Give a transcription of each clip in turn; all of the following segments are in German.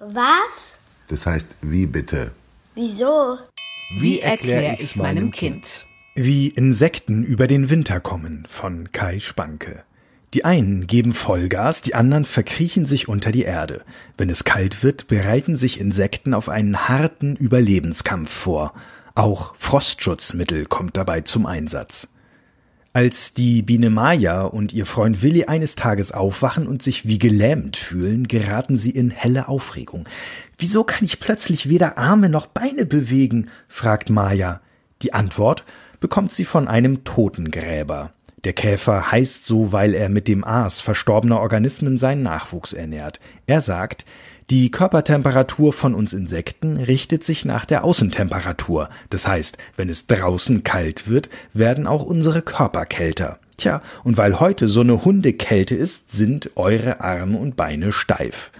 Was? Das heißt, wie bitte? Wieso? Wie erkläre ich's meinem Kind? Wie Insekten über den Winter kommen von Kai Spanke. Die einen geben Vollgas, die anderen verkriechen sich unter die Erde. Wenn es kalt wird, bereiten sich Insekten auf einen harten Überlebenskampf vor. Auch Frostschutzmittel kommt dabei zum Einsatz. Als die Biene Maya und ihr Freund Willi eines Tages aufwachen und sich wie gelähmt fühlen, geraten sie in helle Aufregung. Wieso kann ich plötzlich weder Arme noch Beine bewegen? fragt Maya. Die Antwort bekommt sie von einem Totengräber. Der Käfer heißt so, weil er mit dem Aas verstorbener Organismen seinen Nachwuchs ernährt. Er sagt, die Körpertemperatur von uns Insekten richtet sich nach der Außentemperatur. Das heißt, wenn es draußen kalt wird, werden auch unsere Körper kälter. Tja, und weil heute so eine Hundekälte ist, sind eure Arme und Beine steif.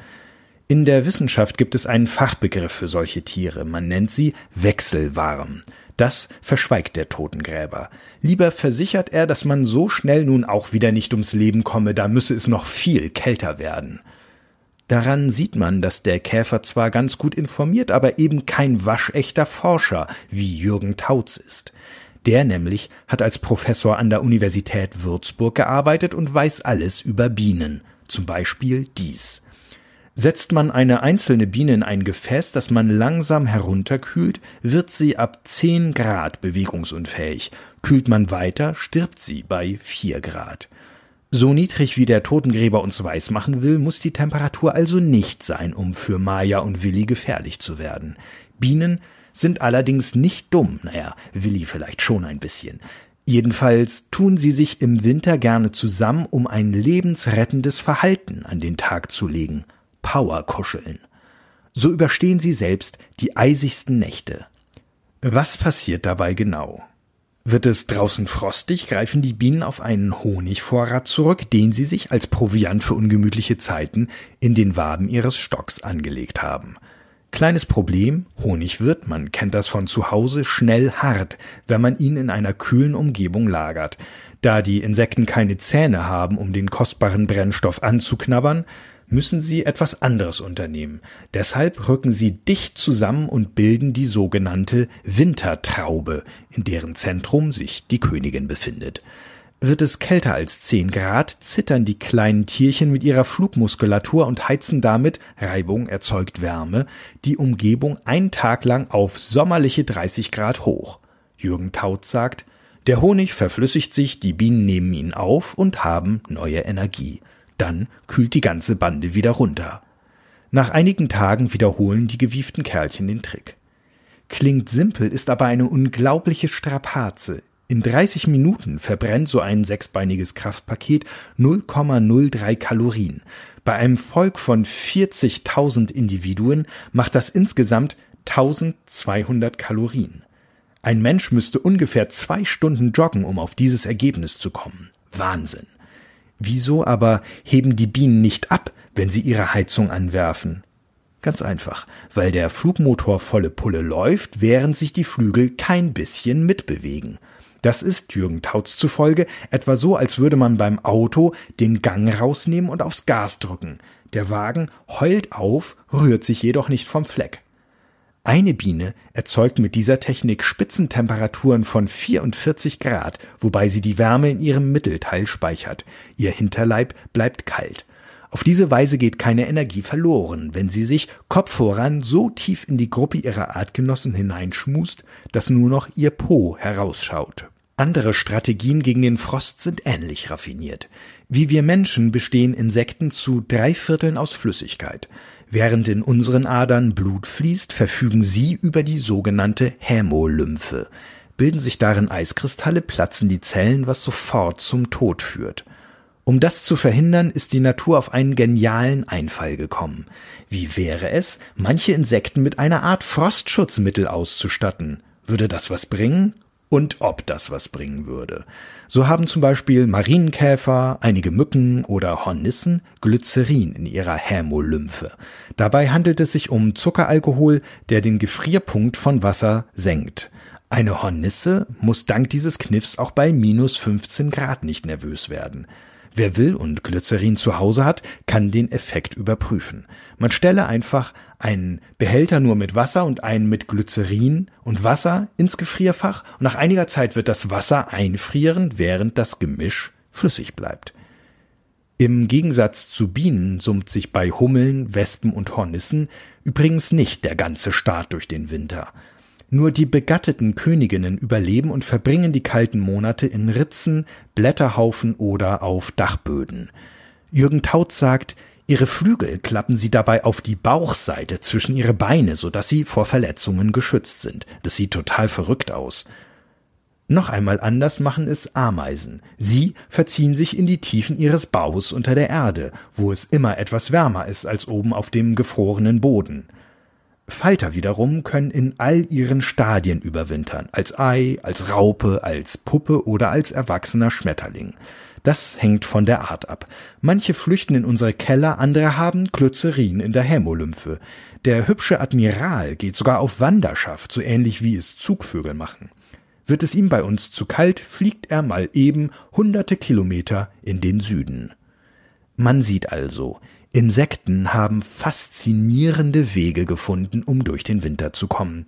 In der Wissenschaft gibt es einen Fachbegriff für solche Tiere. Man nennt sie wechselwarm. Das verschweigt der Totengräber. Lieber versichert er, dass man so schnell nun auch wieder nicht ums Leben komme, da müsse es noch viel kälter werden. Daran sieht man, dass der Käfer zwar ganz gut informiert, aber eben kein waschechter Forscher wie Jürgen Tautz ist. Der nämlich hat als Professor an der Universität Würzburg gearbeitet und weiß alles über Bienen. Zum Beispiel dies. Setzt man eine einzelne Biene in ein Gefäß, das man langsam herunterkühlt, wird sie ab 10 Grad bewegungsunfähig. Kühlt man weiter, stirbt sie bei 4 Grad. So niedrig wie der Totengräber uns weismachen will, muss die Temperatur also nicht sein, um für Maya und Willi gefährlich zu werden. Bienen sind allerdings nicht dumm, naja, Willi vielleicht schon ein bisschen. Jedenfalls tun sie sich im Winter gerne zusammen, um ein lebensrettendes Verhalten an den Tag zu legen. Powerkuscheln. So überstehen sie selbst die eisigsten Nächte. Was passiert dabei genau? Wird es draußen frostig, greifen die Bienen auf einen Honigvorrat zurück, den sie sich als Proviant für ungemütliche Zeiten in den Waben ihres Stocks angelegt haben. Kleines Problem, Honig wird, man kennt das von zu Hause, schnell hart, wenn man ihn in einer kühlen Umgebung lagert. Da die Insekten keine Zähne haben, um den kostbaren Brennstoff anzuknabbern, müssen sie etwas anderes unternehmen. Deshalb rücken sie dicht zusammen und bilden die sogenannte Wintertraube, in deren Zentrum sich die Königin befindet. Wird es kälter als 10 Grad, zittern die kleinen Tierchen mit ihrer Flugmuskulatur und heizen damit, Reibung erzeugt Wärme, die Umgebung einen Tag lang auf sommerliche 30 Grad hoch. Jürgen Taut sagt, der Honig verflüssigt sich, die Bienen nehmen ihn auf und haben neue Energie. Dann kühlt die ganze Bande wieder runter. Nach einigen Tagen wiederholen die gewieften Kerlchen den Trick. Klingt simpel, ist aber eine unglaubliche Strapaze. In 30 Minuten verbrennt so ein sechsbeiniges Kraftpaket 0,03 Kalorien. Bei einem Volk von 40.000 Individuen macht das insgesamt 1200 Kalorien. Ein Mensch müsste ungefähr zwei Stunden joggen, um auf dieses Ergebnis zu kommen. Wahnsinn. Wieso aber heben die Bienen nicht ab, wenn sie ihre Heizung anwerfen? Ganz einfach, weil der Flugmotor volle Pulle läuft, während sich die Flügel kein bisschen mitbewegen. Das ist Jürgen Tautz zufolge etwa so, als würde man beim Auto den Gang rausnehmen und aufs Gas drücken. Der Wagen heult auf, rührt sich jedoch nicht vom Fleck. Eine Biene erzeugt mit dieser Technik Spitzentemperaturen von 44 Grad, wobei sie die Wärme in ihrem Mittelteil speichert. Ihr Hinterleib bleibt kalt. Auf diese Weise geht keine Energie verloren, wenn sie sich Kopf voran so tief in die Gruppe ihrer Artgenossen hineinschmust, dass nur noch ihr Po herausschaut. Andere Strategien gegen den Frost sind ähnlich raffiniert. Wie wir Menschen bestehen Insekten zu drei Vierteln aus Flüssigkeit. Während in unseren Adern Blut fließt, verfügen sie über die sogenannte Hämolymphe. Bilden sich darin Eiskristalle, platzen die Zellen, was sofort zum Tod führt. Um das zu verhindern, ist die Natur auf einen genialen Einfall gekommen. Wie wäre es, manche Insekten mit einer Art Frostschutzmittel auszustatten? Würde das was bringen? Und ob das was bringen würde. So haben zum Beispiel Marienkäfer, einige Mücken oder Hornissen Glycerin in ihrer Hämolymphe. Dabei handelt es sich um Zuckeralkohol, der den Gefrierpunkt von Wasser senkt. Eine Hornisse muss dank dieses Kniffs auch bei minus 15 Grad nicht nervös werden. Wer will und Glycerin zu Hause hat, kann den Effekt überprüfen. Man stelle einfach einen Behälter nur mit Wasser und einen mit Glycerin und Wasser ins Gefrierfach und nach einiger Zeit wird das Wasser einfrieren, während das Gemisch flüssig bleibt. Im Gegensatz zu Bienen summt sich bei Hummeln, Wespen und Hornissen übrigens nicht der ganze Staat durch den Winter. Nur die begatteten Königinnen überleben und verbringen die kalten Monate in Ritzen, Blätterhaufen oder auf Dachböden. Jürgen Tautz sagt, ihre Flügel klappen sie dabei auf die Bauchseite zwischen ihre Beine, so dass sie vor Verletzungen geschützt sind. Das sieht total verrückt aus. Noch einmal anders machen es Ameisen. Sie verziehen sich in die Tiefen ihres Baues unter der Erde, wo es immer etwas wärmer ist als oben auf dem gefrorenen Boden. Falter wiederum können in all ihren Stadien überwintern, als Ei, als Raupe, als Puppe oder als erwachsener Schmetterling. Das hängt von der Art ab. Manche flüchten in unsere Keller, andere haben Glycerin in der Hämolymphe. Der hübsche Admiral geht sogar auf Wanderschaft, so ähnlich wie es Zugvögel machen. Wird es ihm bei uns zu kalt, fliegt er mal eben hunderte Kilometer in den Süden. Man sieht also, Insekten haben faszinierende Wege gefunden, um durch den Winter zu kommen.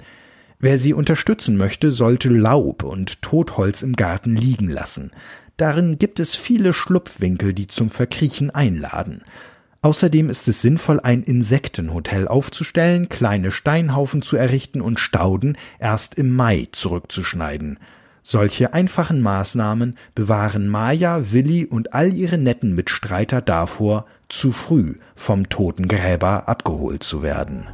Wer sie unterstützen möchte, sollte Laub und Totholz im Garten liegen lassen. Darin gibt es viele Schlupfwinkel, die zum Verkriechen einladen. Außerdem ist es sinnvoll, ein Insektenhotel aufzustellen, kleine Steinhaufen zu errichten und Stauden erst im Mai zurückzuschneiden. Solche einfachen Maßnahmen bewahren Maya, Willi und all ihre netten Mitstreiter davor, zu früh vom Totengräber abgeholt zu werden.